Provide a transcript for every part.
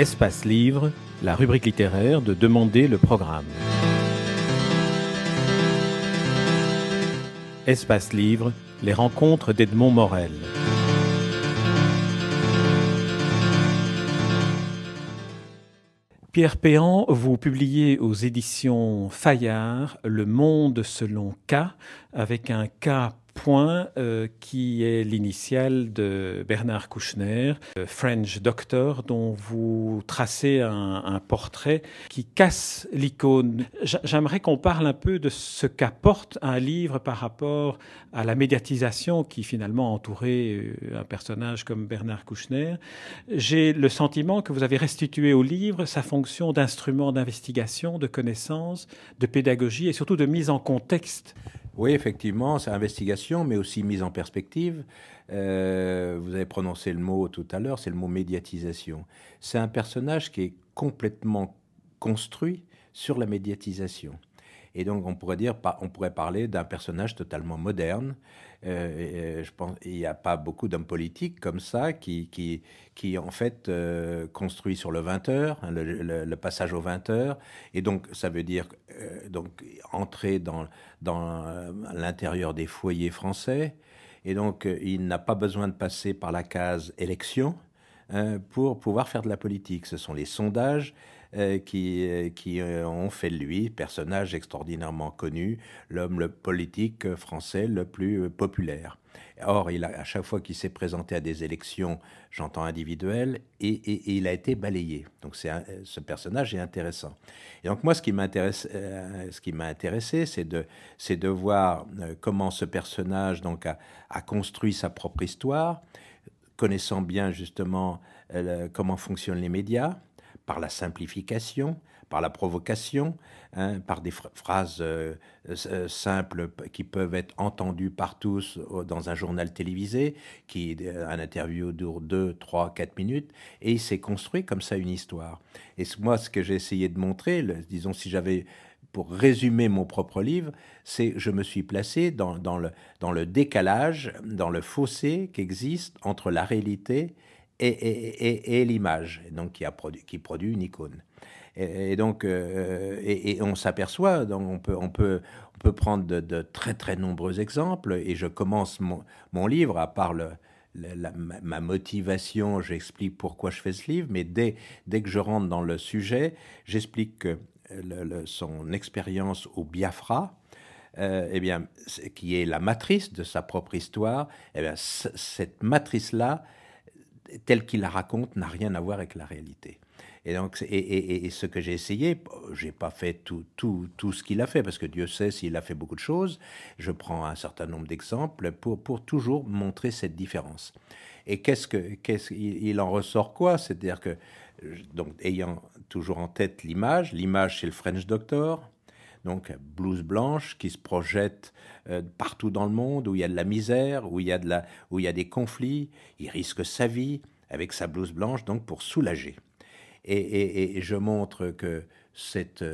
Espace Livre, la rubrique littéraire de Demander le programme. Espace Livre, les rencontres d'Edmond Morel. Pierre Péan, vous publiez aux éditions Fayard Le Monde selon K, avec un K point euh, qui est l'initiale de Bernard Kouchner, euh, French Doctor, dont vous tracez un, portrait qui casse l'icône. J'aimerais qu'on parle un peu de ce qu'apporte un livre par rapport à la médiatisation qui finalement entourait euh, un personnage comme Bernard Kouchner. J'ai le sentiment que vous avez restitué au livre sa fonction d'instrument d'investigation, de connaissance, de pédagogie et surtout de mise en contexte oui, effectivement, c'est investigation, mais aussi mise en perspective. Euh, vous avez prononcé le mot tout à l'heure, c'est le mot médiatisation. C'est un personnage qui est complètement construit sur la médiatisation. Et donc, on pourrait dire, on pourrait parler d'un personnage totalement moderne. Euh, je pense, il n'y a pas beaucoup d'hommes politiques comme ça qui, qui, qui en fait, euh, construit sur le 20 heures, hein, le, passage au 20 heures. Et donc, ça veut dire euh, donc entrer dans, dans l'intérieur des foyers français. Et donc, il n'a pas besoin de passer par la case élection hein, pour pouvoir faire de la politique. Ce sont les sondages euh, qui, euh, euh, ont fait de lui personnage extraordinairement connu, l'homme politique français le plus populaire. Or, à chaque fois qu'il s'est présenté à des élections, j'entends individuelles, et, il a été balayé. Donc, ce personnage est intéressant. Et donc, moi, ce qui m'a intéressé, c'est de, voir comment ce personnage a, construit sa propre histoire, connaissant bien justement comment fonctionnent les médias, par la simplification, par la provocation, hein, par des phrases euh, euh, simples qui peuvent être entendues par tous dans un journal télévisé, qui un interview dure 2, 3, 4 minutes, et il s'est construit comme ça une histoire. Et moi, ce que j'ai essayé de montrer, disons si j'avais pour résumer mon propre livre, c'est je me suis placé dans, dans, le, dans le décalage, dans le fossé qui existe entre la réalité et, l'image, donc qui, a qui produit une icône. Et, donc, euh, et, on s'aperçoit, on peut, on, peut, on peut prendre de, très très nombreux exemples, et je commence mon, mon livre, à part le, ma motivation, j'explique pourquoi je fais ce livre, mais dès, dès que je rentre dans le sujet, j'explique que son expérience au Biafra, euh, eh bien, qui est la matrice de sa propre histoire, eh bien, cette matrice-là, tel qu'il la raconte n'a rien à voir avec la réalité. Et donc, et, ce que j'ai essayé, j'ai pas fait tout, tout, tout ce qu'il a fait, parce que Dieu sait s'il a fait beaucoup de choses. Je prends un certain nombre d'exemples pour, pour toujours montrer cette différence. Et qu'est-ce que, qu'est-ce, il en ressort quoi? C'est-à-dire que, donc, ayant toujours en tête l'image, l'image chez le French Doctor, donc blouse blanche qui se projette euh, partout dans le monde où il y a de la misère, où il y a, de la, où il y a des conflits. Il risque sa vie avec sa blouse blanche, donc pour soulager. Et, je montre que cette,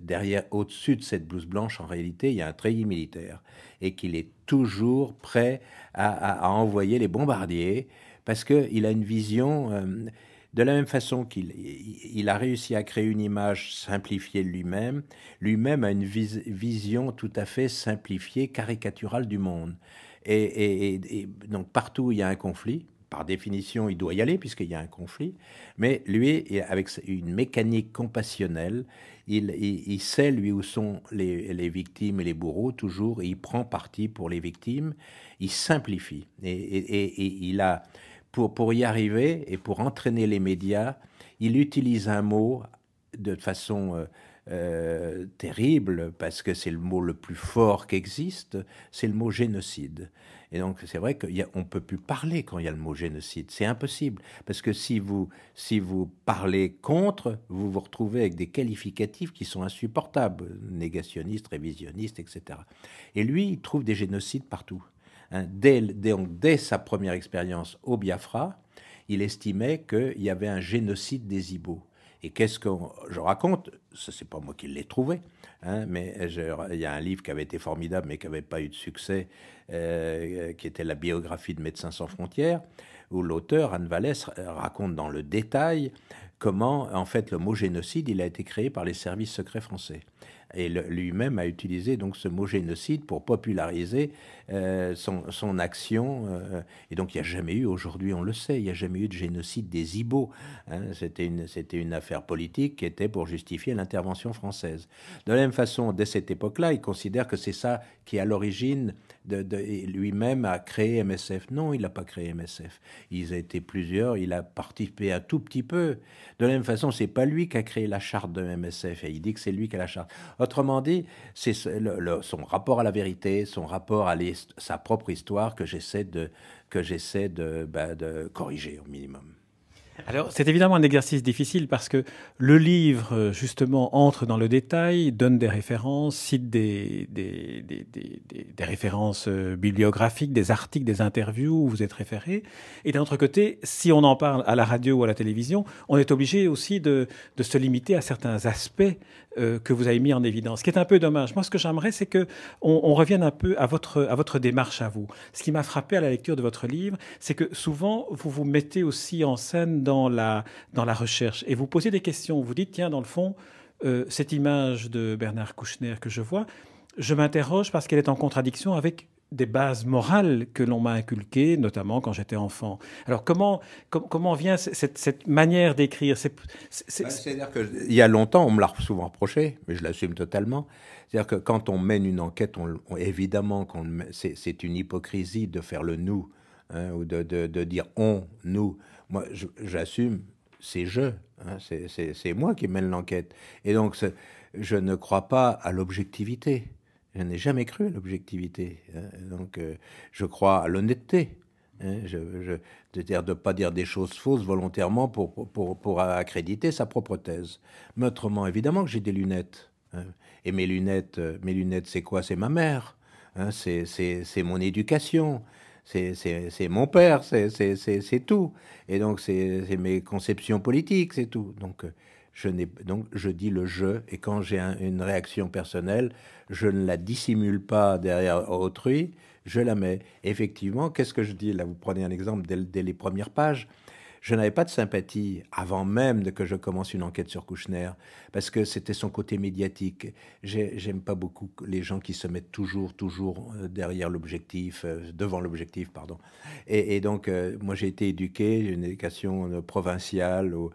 derrière, au-dessus de cette blouse blanche, en réalité, il y a un treillis militaire et qu'il est toujours prêt à, envoyer les bombardiers parce qu'il a une vision. Euh, de la même façon qu'il il a réussi à créer une image simplifiée de lui-même, lui-même a une vision tout à fait simplifiée, caricaturale du monde. Et, donc partout où il y a un conflit, par définition, il doit y aller puisqu'il y a un conflit, mais lui, avec une mécanique compassionnelle, il, sait, lui, où sont les, les, victimes et les bourreaux, toujours, et il prend parti pour les victimes, il simplifie. Et, il a pour, y arriver et pour entraîner les médias, il utilise un mot de façon euh, euh, terrible, parce que c'est le mot le plus fort qui existe, c'est le mot génocide. Et donc c'est vrai qu'on ne peut plus parler quand il y a le mot génocide. C'est impossible, parce que si vous, si vous parlez contre, vous vous retrouvez avec des qualificatifs qui sont insupportables, négationnistes, révisionnistes, etc. Et lui, il trouve des génocides partout. Hein, dès, sa première expérience au Biafra, il estimait qu'il y avait un génocide des Ibo. Et qu'est-ce que je raconte Ce n'est pas moi qui l'ai trouvé, hein, mais il y a un livre qui avait été formidable, mais qui n'avait pas eu de succès, euh, qui était la biographie de Médecins sans frontières, où l'auteur, Anne Vallès, raconte dans le détail comment, en fait, le mot génocide, il a été créé par les services secrets français et lui-même a utilisé donc ce mot génocide pour populariser euh, son, action. Euh, et donc il n'y a jamais eu, aujourd'hui on le sait, il n'y a jamais eu de génocide des Ibo. Hein. c'était, une, affaire politique qui était pour justifier l'intervention française. De la même façon, dès cette époque-là, il considère que c'est ça qui est à l'origine de, lui-même a créé MSF. Non, il n'a pas créé MSF. Il a été plusieurs, il a participé un tout petit peu. De la même façon, c'est pas lui qui a créé la charte de MSF et il dit que c'est lui qui a la charte. Autrement dit, c'est son rapport à la vérité, son rapport à sa propre histoire que j'essaie de, que j'essaie bah, de corriger au minimum. Alors, c'est évidemment un exercice difficile parce que le livre, justement, entre dans le détail, donne des références, cite des, références euh, bibliographiques, des articles, des interviews où vous êtes référé. Et d'un autre côté, si on en parle à la radio ou à la télévision, on est obligé aussi de se limiter à certains aspects euh, que vous avez mis en évidence, ce qui est un peu dommage. Moi, ce que j'aimerais, c'est que on, revienne un peu à votre, à votre démarche à vous. Ce qui m'a frappé à la lecture de votre livre, c'est que souvent, vous vous mettez aussi en scène dans la, dans la recherche et vous posez des questions. Vous dites, tiens, dans le fond, euh, cette image de Bernard Kouchner que je vois, je m'interroge parce qu'elle est en contradiction avec des bases morales que l'on m'a inculquées, notamment quand j'étais enfant. Alors comment, comment vient cette, cette manière d'écrire? Bah, C'est-à-dire qu'il y a longtemps, on me l'a souvent reproché, mais je l'assume totalement. C'est-à-dire que quand on mène une enquête, on, évidemment, c'est une hypocrisie de faire le nous, hein, ou de, de, dire on, nous. Moi, j'assume, c'est je, hein, c'est moi qui mène l'enquête. Et donc, je ne crois pas à l'objectivité. Je n'ai jamais cru à l'objectivité. Hein. Donc, euh, je crois à l'honnêteté. Hein. Je, c'est-à-dire de ne pas dire des choses fausses volontairement pour, pour, pour, accréditer sa propre thèse. Mais autrement, évidemment que j'ai des lunettes. Hein. Et mes lunettes, euh, mes lunettes, c'est quoi? C'est ma mère. c'est mon éducation. C'est mon père. C'est tout. Et donc, c'est mes conceptions politiques. C'est tout. Donc, euh, je donc je dis le je et quand j'ai une réaction personnelle, je ne la dissimule pas derrière autrui, je la mets. Effectivement, qu'est-ce que je dis? Là, vous prenez un exemple dès les premières pages je n'avais pas de sympathie avant même de que je commence une enquête sur Kouchner, parce que c'était son côté médiatique. J'aime pas beaucoup les gens qui se mettent toujours, toujours euh, derrière l'objectif, euh, devant l'objectif, pardon. Et, donc, euh, moi, j'ai été éduqué, une éducation provinciale, ou,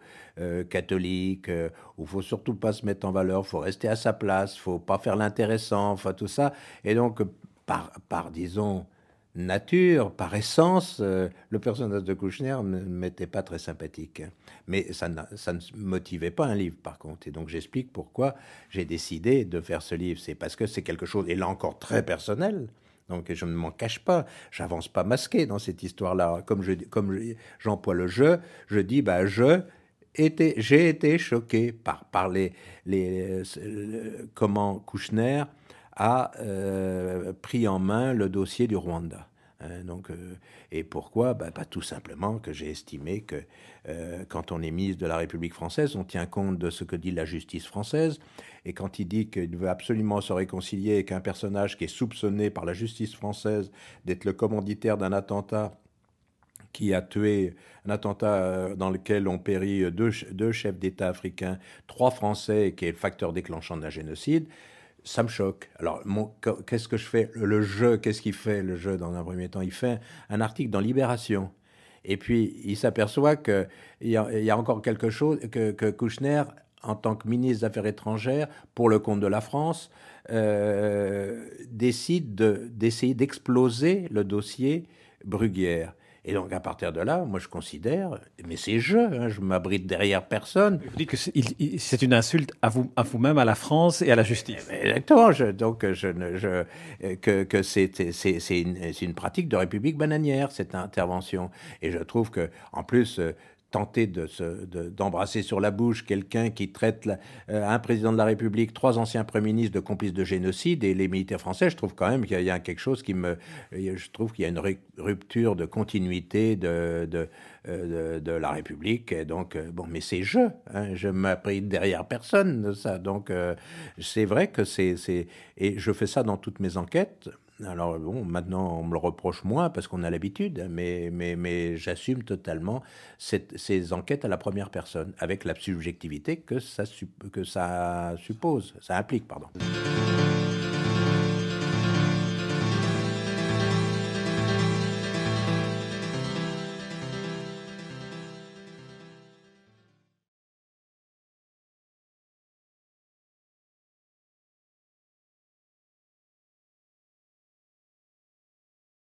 catholique, où il faut surtout pas se mettre en valeur, faut rester à sa place, faut pas faire l'intéressant, enfin tout ça. Et donc, par disons, nature, par essence, euh, le personnage de Kouchner ne m'était pas très sympathique. Mais ça, ne motivait pas un livre, par contre. Et donc j'explique pourquoi j'ai décidé de faire ce livre. C'est parce que c'est quelque chose, et là encore très personnel. Donc je ne m'en cache pas, j'avance pas masqué dans cette histoire-là. Comme j'emploie le je, je dis bah je j'ai été choqué par, par les, les euh, comment Kouchner a euh, pris en main le dossier du Rwanda. Hein, donc, euh, et pourquoi? Bah, bah, Tout simplement que j'ai estimé que euh, quand on est ministre de la République française, on tient compte de ce que dit la justice française. Et quand il dit qu'il veut absolument se réconcilier avec un personnage qui est soupçonné par la justice française d'être le commanditaire d'un attentat qui a tué un attentat dans lequel ont péri deux, deux chefs d'État africains, trois Français, et qui est le facteur déclenchant d'un génocide, ça me choque. Alors, qu'est-ce que je fais? Le jeu, qu'est-ce qu'il fait, le jeu, dans un premier temps? Il fait un article dans Libération. Et puis, il s'aperçoit qu'il y, y, a encore quelque chose, que, que, Kouchner, en tant que ministre des Affaires étrangères, pour le compte de la France, euh, décide d'essayer d'exploser le dossier Bruguière. Et donc, à partir de là, moi, je considère, mais c'est je, hein, je m'abrite derrière personne. Vous dites que c'est une insulte à vous, à vous-même, à la France et à la justice. Exactement. Je, donc, je, je, que, que c'est une, une pratique de république bananière, cette intervention. Et je trouve que, en plus, tenter d'embrasser de sur la bouche quelqu'un qui traite euh, un président de la République, trois anciens premiers ministres de complices de génocide et les militaires français, je trouve quand même qu'il y, a quelque chose qui me... Je trouve qu'il y a une rupture de continuité de, de, euh, de, la République. Et donc, euh, bon, mais c'est je, hein, je m'apprête derrière personne de ça. Donc, c'est vrai que c'est... Et je fais ça dans toutes mes enquêtes. Alors bon, maintenant on me le reproche moins parce qu'on a l'habitude, mais, mais, mais j'assume totalement ces enquêtes à la première personne, avec la subjectivité que ça, que ça suppose, ça implique, pardon.